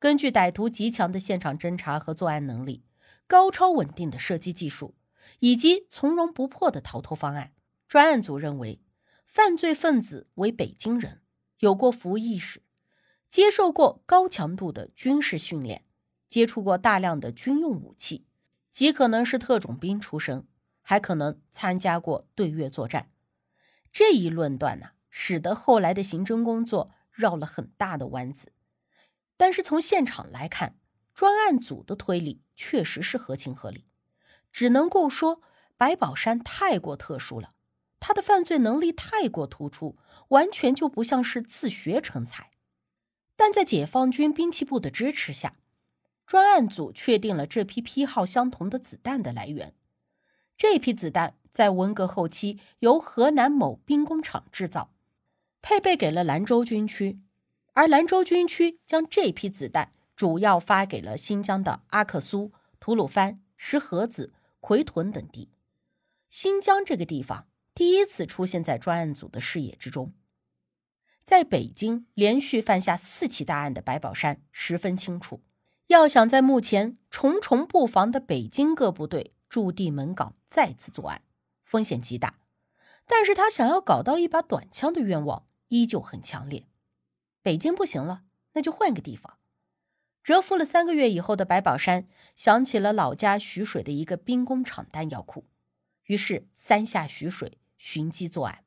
根据歹徒极强的现场侦查和作案能力、高超稳定的射击技术以及从容不迫的逃脱方案，专案组认为，犯罪分子为北京人，有过服务意识，接受过高强度的军事训练，接触过大量的军用武器，极可能是特种兵出身，还可能参加过对越作战。这一论断呢，使得后来的刑侦工作绕了很大的弯子。但是从现场来看，专案组的推理确实是合情合理，只能够说白宝山太过特殊了，他的犯罪能力太过突出，完全就不像是自学成才。但在解放军兵器部的支持下，专案组确定了这批批号相同的子弹的来源。这批子弹在文革后期由河南某兵工厂制造，配备给了兰州军区。而兰州军区将这批子弹主要发给了新疆的阿克苏、吐鲁番、石河子、奎屯等地。新疆这个地方第一次出现在专案组的视野之中。在北京连续犯下四起大案的白宝山十分清楚，要想在目前重重布防的北京各部队驻地门岗再次作案，风险极大。但是他想要搞到一把短枪的愿望依旧很强烈。北京不行了，那就换个地方。蛰伏了三个月以后的白宝山想起了老家徐水的一个兵工厂弹药库，于是三下徐水寻机作案。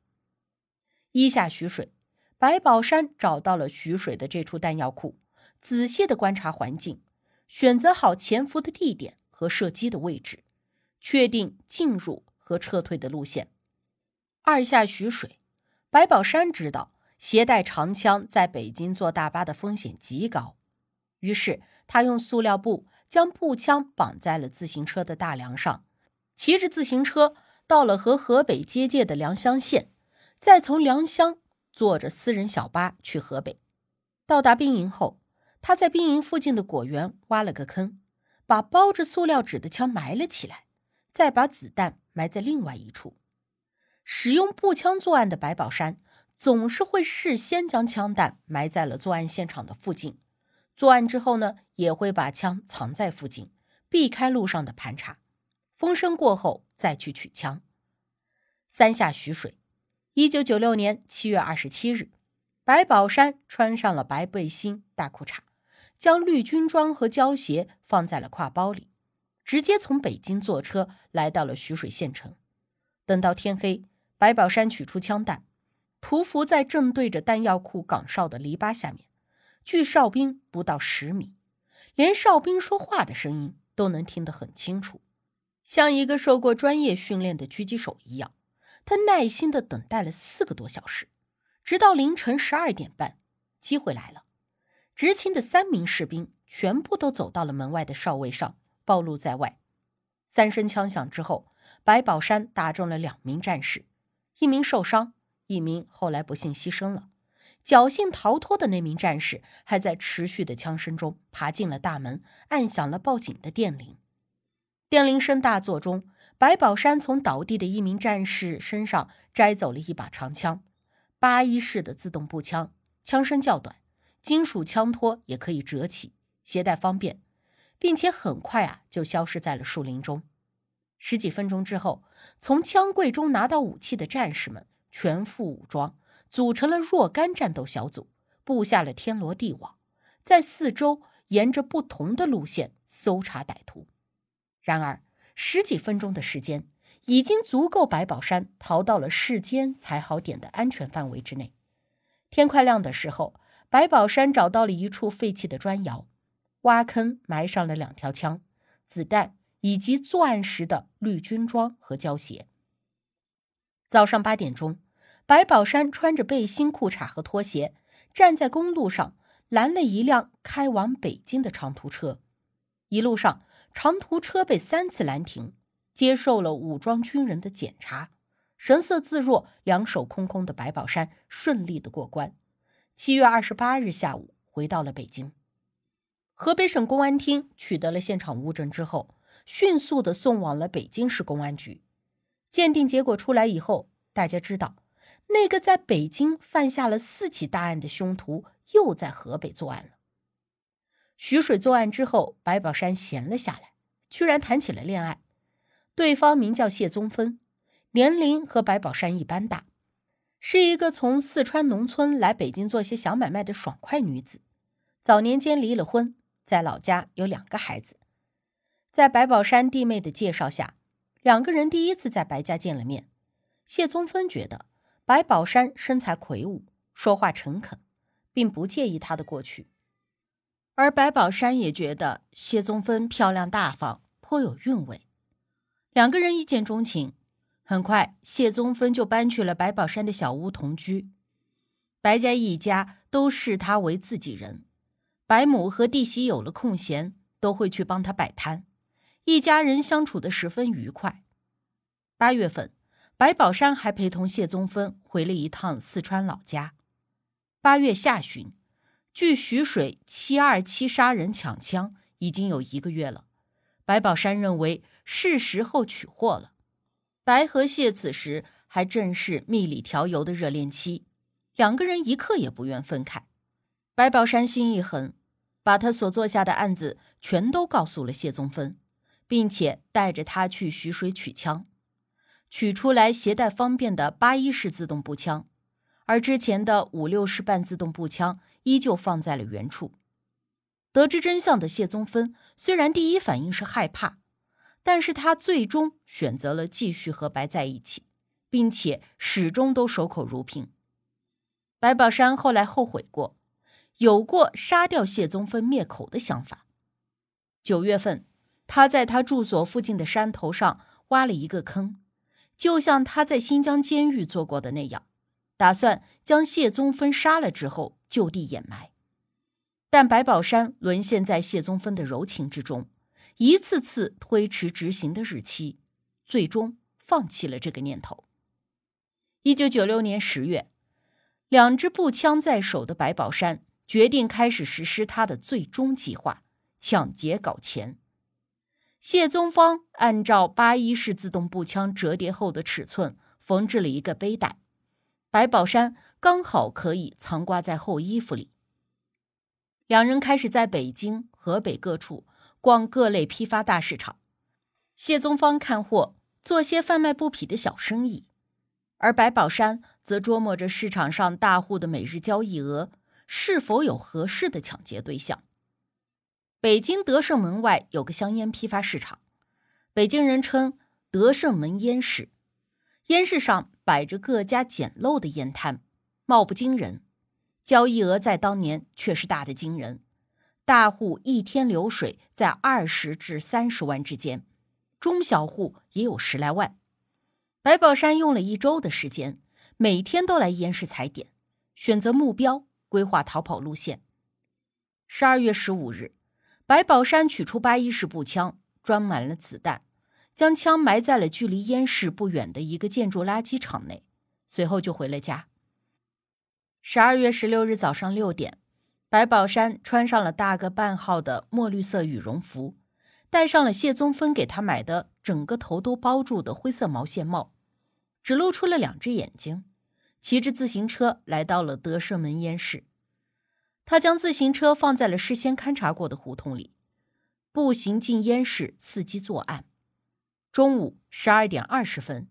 一下徐水，白宝山找到了徐水的这处弹药库，仔细的观察环境，选择好潜伏的地点和射击的位置，确定进入和撤退的路线。二下徐水，白宝山知道。携带长枪在北京坐大巴的风险极高，于是他用塑料布将步枪绑在了自行车的大梁上，骑着自行车到了和河北接界的良乡县，再从良乡坐着私人小巴去河北。到达兵营后，他在兵营附近的果园挖了个坑，把包着塑料纸的枪埋了起来，再把子弹埋在另外一处。使用步枪作案的白宝山。总是会事先将枪弹埋在了作案现场的附近，作案之后呢，也会把枪藏在附近，避开路上的盘查，风声过后再去取枪。三下徐水，一九九六年七月二十七日，白宝山穿上了白背心、大裤衩，将绿军装和胶鞋放在了挎包里，直接从北京坐车来到了徐水县城。等到天黑，白宝山取出枪弹。匍匐在正对着弹药库岗哨的篱笆下面，距哨兵不到十米，连哨兵说话的声音都能听得很清楚，像一个受过专业训练的狙击手一样。他耐心的等待了四个多小时，直到凌晨十二点半，机会来了。执勤的三名士兵全部都走到了门外的哨位上，暴露在外。三声枪响之后，白宝山打中了两名战士，一名受伤。一名后来不幸牺牲了，侥幸逃脱的那名战士还在持续的枪声中爬进了大门，按响了报警的电铃。电铃声大作中，白宝山从倒地的一名战士身上摘走了一把长枪，八一式的自动步枪，枪身较短，金属枪托也可以折起，携带方便，并且很快啊就消失在了树林中。十几分钟之后，从枪柜中拿到武器的战士们。全副武装，组成了若干战斗小组，布下了天罗地网，在四周沿着不同的路线搜查歹徒。然而，十几分钟的时间已经足够白宝山逃到了世间才好点的安全范围之内。天快亮的时候，白宝山找到了一处废弃的砖窑，挖坑埋上了两条枪、子弹以及作案时的绿军装和胶鞋。早上八点钟。白宝山穿着背心、裤衩和拖鞋，站在公路上，拦了一辆开往北京的长途车。一路上，长途车被三次拦停，接受了武装军人的检查。神色自若、两手空空的白宝山顺利的过关。七月二十八日下午，回到了北京。河北省公安厅取得了现场物证之后，迅速的送往了北京市公安局。鉴定结果出来以后，大家知道，那个在北京犯下了四起大案的凶徒又在河北作案了。徐水作案之后，白宝山闲了下来，居然谈起了恋爱。对方名叫谢宗芬，年龄和白宝山一般大，是一个从四川农村来北京做些小买卖的爽快女子。早年间离了婚，在老家有两个孩子。在白宝山弟妹的介绍下。两个人第一次在白家见了面，谢宗芬觉得白宝山身材魁梧，说话诚恳，并不介意他的过去，而白宝山也觉得谢宗芬漂亮大方，颇有韵味，两个人一见钟情。很快，谢宗芬就搬去了白宝山的小屋同居，白家一家都视他为自己人，白母和弟媳有了空闲，都会去帮他摆摊。一家人相处的十分愉快。八月份，白宝山还陪同谢宗芬回了一趟四川老家。八月下旬，距徐水七二七杀人抢枪已经有一个月了。白宝山认为是时候取货了。白和谢此时还正是蜜里调油的热恋期，两个人一刻也不愿分开。白宝山心一横，把他所做下的案子全都告诉了谢宗芬。并且带着他去徐水取枪，取出来携带方便的八一式自动步枪，而之前的五六式半自动步枪依旧放在了原处。得知真相的谢宗芬虽然第一反应是害怕，但是他最终选择了继续和白在一起，并且始终都守口如瓶。白宝山后来后悔过，有过杀掉谢宗芬灭口的想法。九月份。他在他住所附近的山头上挖了一个坑，就像他在新疆监狱做过的那样，打算将谢宗芬杀了之后就地掩埋。但白宝山沦陷在谢宗芬的柔情之中，一次次推迟执行的日期，最终放弃了这个念头。一九九六年十月，两支步枪在手的白宝山决定开始实施他的最终计划——抢劫搞钱。谢宗芳按照八一式自动步枪折叠后的尺寸缝制了一个背带，白宝山刚好可以藏挂在后衣服里。两人开始在北京、河北各处逛各类批发大市场。谢宗芳看货，做些贩卖布匹的小生意，而白宝山则琢磨着市场上大户的每日交易额是否有合适的抢劫对象。北京德胜门外有个香烟批发市场，北京人称德胜门烟市。烟市上摆着各家简陋的烟摊，貌不惊人，交易额在当年却是大的惊人。大户一天流水在二十至三十万之间，中小户也有十来万。白宝山用了一周的时间，每天都来烟市踩点，选择目标，规划逃跑路线。十二月十五日。白宝山取出八一式步枪，装满了子弹，将枪埋在了距离烟市不远的一个建筑垃圾场内，随后就回了家。十二月十六日早上六点，白宝山穿上了大个半号的墨绿色羽绒服，戴上了谢宗芬给他买的整个头都包住的灰色毛线帽，只露出了两只眼睛，骑着自行车来到了德胜门烟市。他将自行车放在了事先勘察过的胡同里，步行进烟市伺机作案。中午十二点二十分，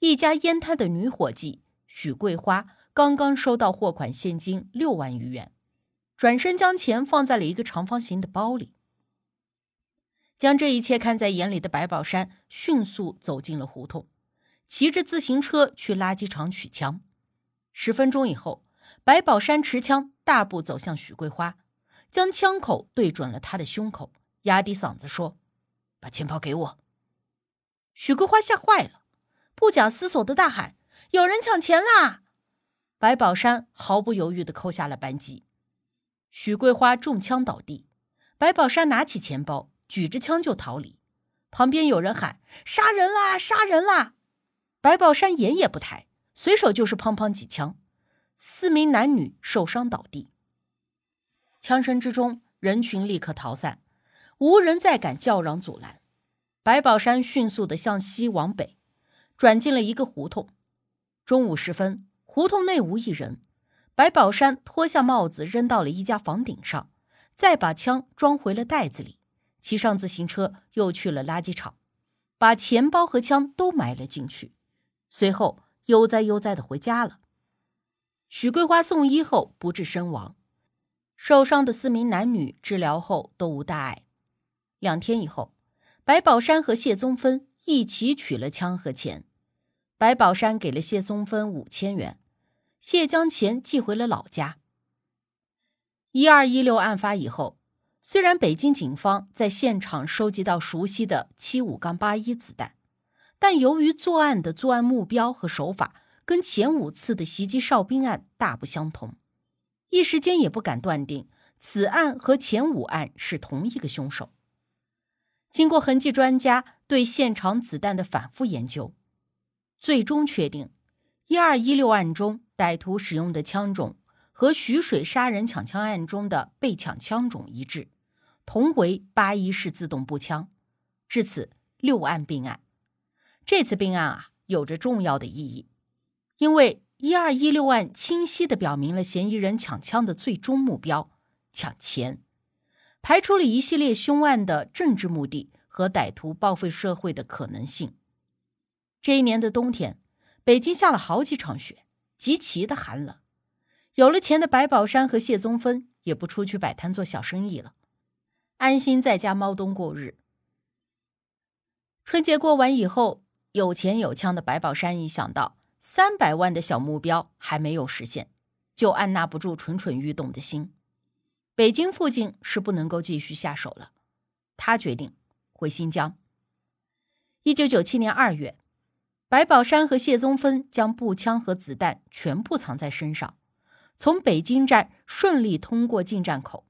一家烟摊的女伙计许桂花刚刚收到货款现金六万余元，转身将钱放在了一个长方形的包里。将这一切看在眼里的白宝山迅速走进了胡同，骑着自行车去垃圾场取枪。十分钟以后。白宝山持枪大步走向许桂花，将枪口对准了她的胸口，压低嗓子说：“把钱包给我。”许桂花吓坏了，不假思索的大喊：“有人抢钱啦！”白宝山毫不犹豫的扣下了扳机。许桂花中枪倒地，白宝山拿起钱包，举着枪就逃离。旁边有人喊：“杀人啦！杀人啦！”白宝山眼也不抬，随手就是砰砰几枪，四名男女受伤倒地。枪声之中，人群立刻逃散，无人再敢叫嚷阻拦。白宝山迅速的向西往北，转进了一个胡同。中午时分，胡同内无一人。白宝山脱下帽子扔到了一家房顶上，再把枪装回了袋子里，骑上自行车又去了垃圾场，把钱包和枪都埋了进去。随后悠哉悠哉的回家了。许桂花送医后不治身亡，受伤的四名男女治疗后都无大碍。两天以后，白宝山和谢宗芬一起取了枪和钱，白宝山给了谢宗芬五千元。谢将钱寄回了老家。一二一六案发以后，虽然北京警方在现场收集到熟悉的七五杠八一子弹，但由于作案的作案目标和手法跟前五次的袭击哨兵案大不相同，一时间也不敢断定此案和前五案是同一个凶手。经过痕迹专家对现场子弹的反复研究，最终确定一二一六案中。歹徒使用的枪种和徐水杀人抢枪案中的被抢枪种一致，同为八一式自动步枪。至此，六案并案。这次并案啊，有着重要的意义，因为一二一六案清晰的表明了嫌疑人抢枪的最终目标——抢钱，排除了一系列凶案的政治目的和歹徒报复社会的可能性。这一年的冬天，北京下了好几场雪。极其的寒冷，有了钱的白宝山和谢宗芬也不出去摆摊做小生意了，安心在家猫冬过日。春节过完以后，有钱有枪的白宝山一想到三百万的小目标还没有实现，就按捺不住蠢蠢欲动的心。北京附近是不能够继续下手了，他决定回新疆。一九九七年二月。白宝山和谢宗芬将步枪和子弹全部藏在身上，从北京站顺利通过进站口，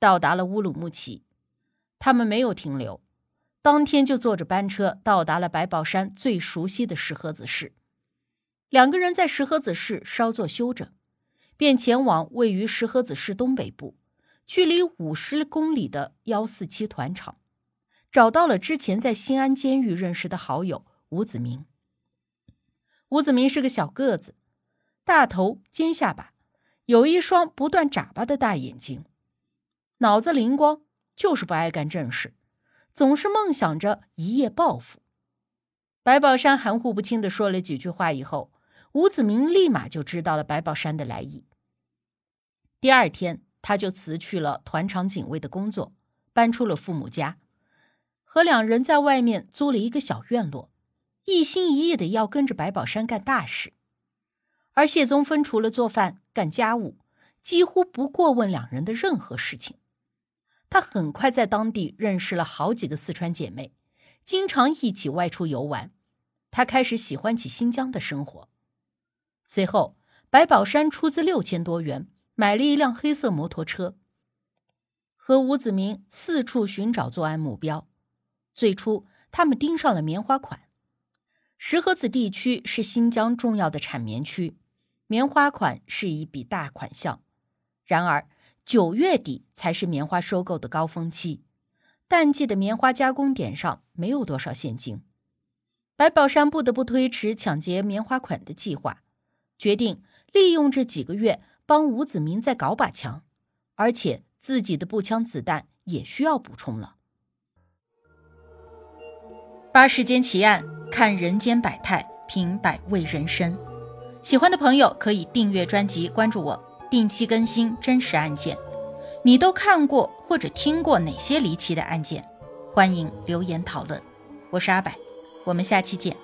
到达了乌鲁木齐。他们没有停留，当天就坐着班车到达了白宝山最熟悉的石河子市。两个人在石河子市稍作休整，便前往位于石河子市东北部、距离五十公里的幺四七团场，找到了之前在新安监狱认识的好友吴子明。吴子明是个小个子，大头尖下巴，有一双不断眨巴的大眼睛，脑子灵光，就是不爱干正事，总是梦想着一夜暴富。白宝山含糊不清的说了几句话以后，吴子明立马就知道了白宝山的来意。第二天，他就辞去了团场警卫的工作，搬出了父母家，和两人在外面租了一个小院落。一心一意的要跟着白宝山干大事，而谢宗芬除了做饭、干家务，几乎不过问两人的任何事情。他很快在当地认识了好几个四川姐妹，经常一起外出游玩。他开始喜欢起新疆的生活。随后，白宝山出资六千多元买了一辆黑色摩托车，和吴子明四处寻找作案目标。最初，他们盯上了棉花款。石河子地区是新疆重要的产棉区，棉花款是一笔大款项。然而，九月底才是棉花收购的高峰期，淡季的棉花加工点上没有多少现金。白宝山不得不推迟抢劫棉花款的计划，决定利用这几个月帮吴子明再搞把枪，而且自己的步枪子弹也需要补充了。八世间奇案。看人间百态，品百味人生。喜欢的朋友可以订阅专辑，关注我，定期更新真实案件。你都看过或者听过哪些离奇的案件？欢迎留言讨论。我是阿柏，我们下期见。